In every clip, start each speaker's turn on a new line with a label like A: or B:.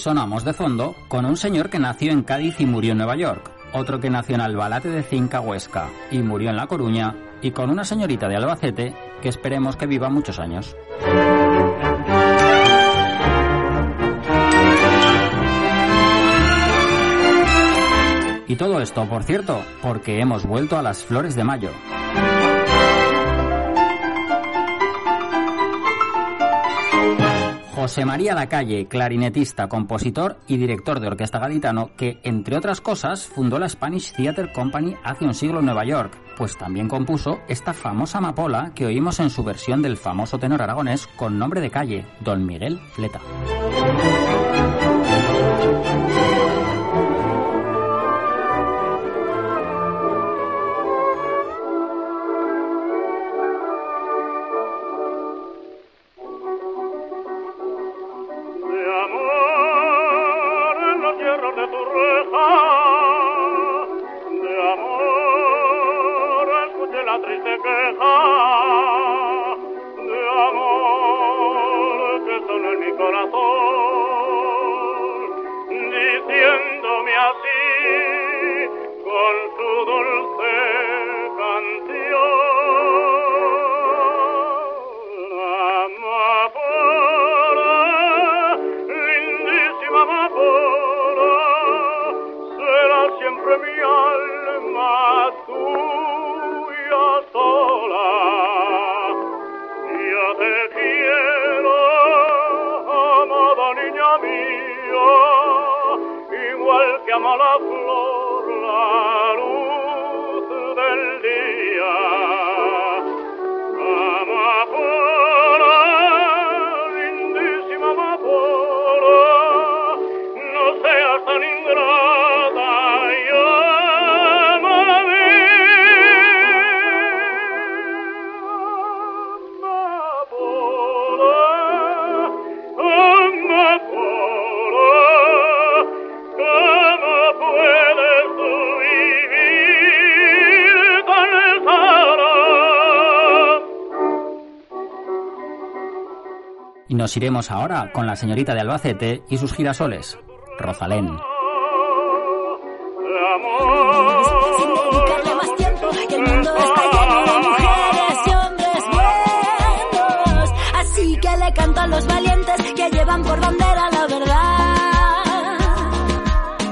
A: Sonamos de fondo con un señor que nació en Cádiz y murió en Nueva York, otro que nació en Albalate de Cinca Huesca y murió en La Coruña, y con una señorita de Albacete que esperemos que viva muchos años. Y todo esto, por cierto, porque hemos vuelto a las flores de mayo. José María Lacalle, clarinetista, compositor y director de orquesta gaditano, que, entre otras cosas, fundó la Spanish Theatre Company hace un siglo en Nueva York, pues también compuso esta famosa amapola que oímos en su versión del famoso tenor aragonés con nombre de calle, Don Miguel Fleta. All la flor Nos iremos ahora con la señorita de Albacete y sus girasoles, Rosalén.
B: Así que le canto a los valientes que llevan por bandera la verdad.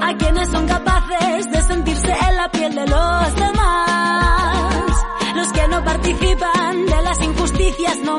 B: A quienes son capaces de sentirse en la piel de los demás. Los que no participan de las injusticias no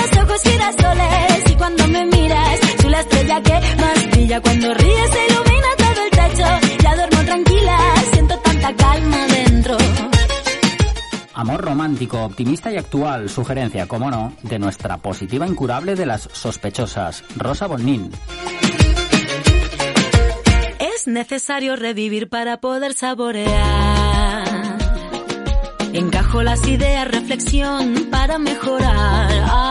B: los girasoles y cuando me miras soy la estrella que más brilla. Cuando ríes se ilumina todo el techo, ya duermo tranquila, siento tanta calma dentro.
A: Amor romántico, optimista y actual, sugerencia, como no, de nuestra positiva incurable de las sospechosas, Rosa Bonin.
B: Es necesario revivir para poder saborear. Encajo las ideas, reflexión para mejorar.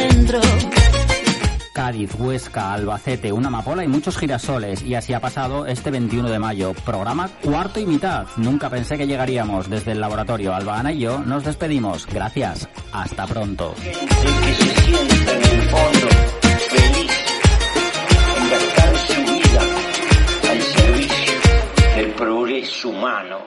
A: Huesca, Albacete, una amapola y muchos girasoles. Y así ha pasado este 21 de mayo. Programa cuarto y mitad. Nunca pensé que llegaríamos. Desde el laboratorio Albahana y yo nos despedimos. Gracias. Hasta pronto.
C: progreso humano.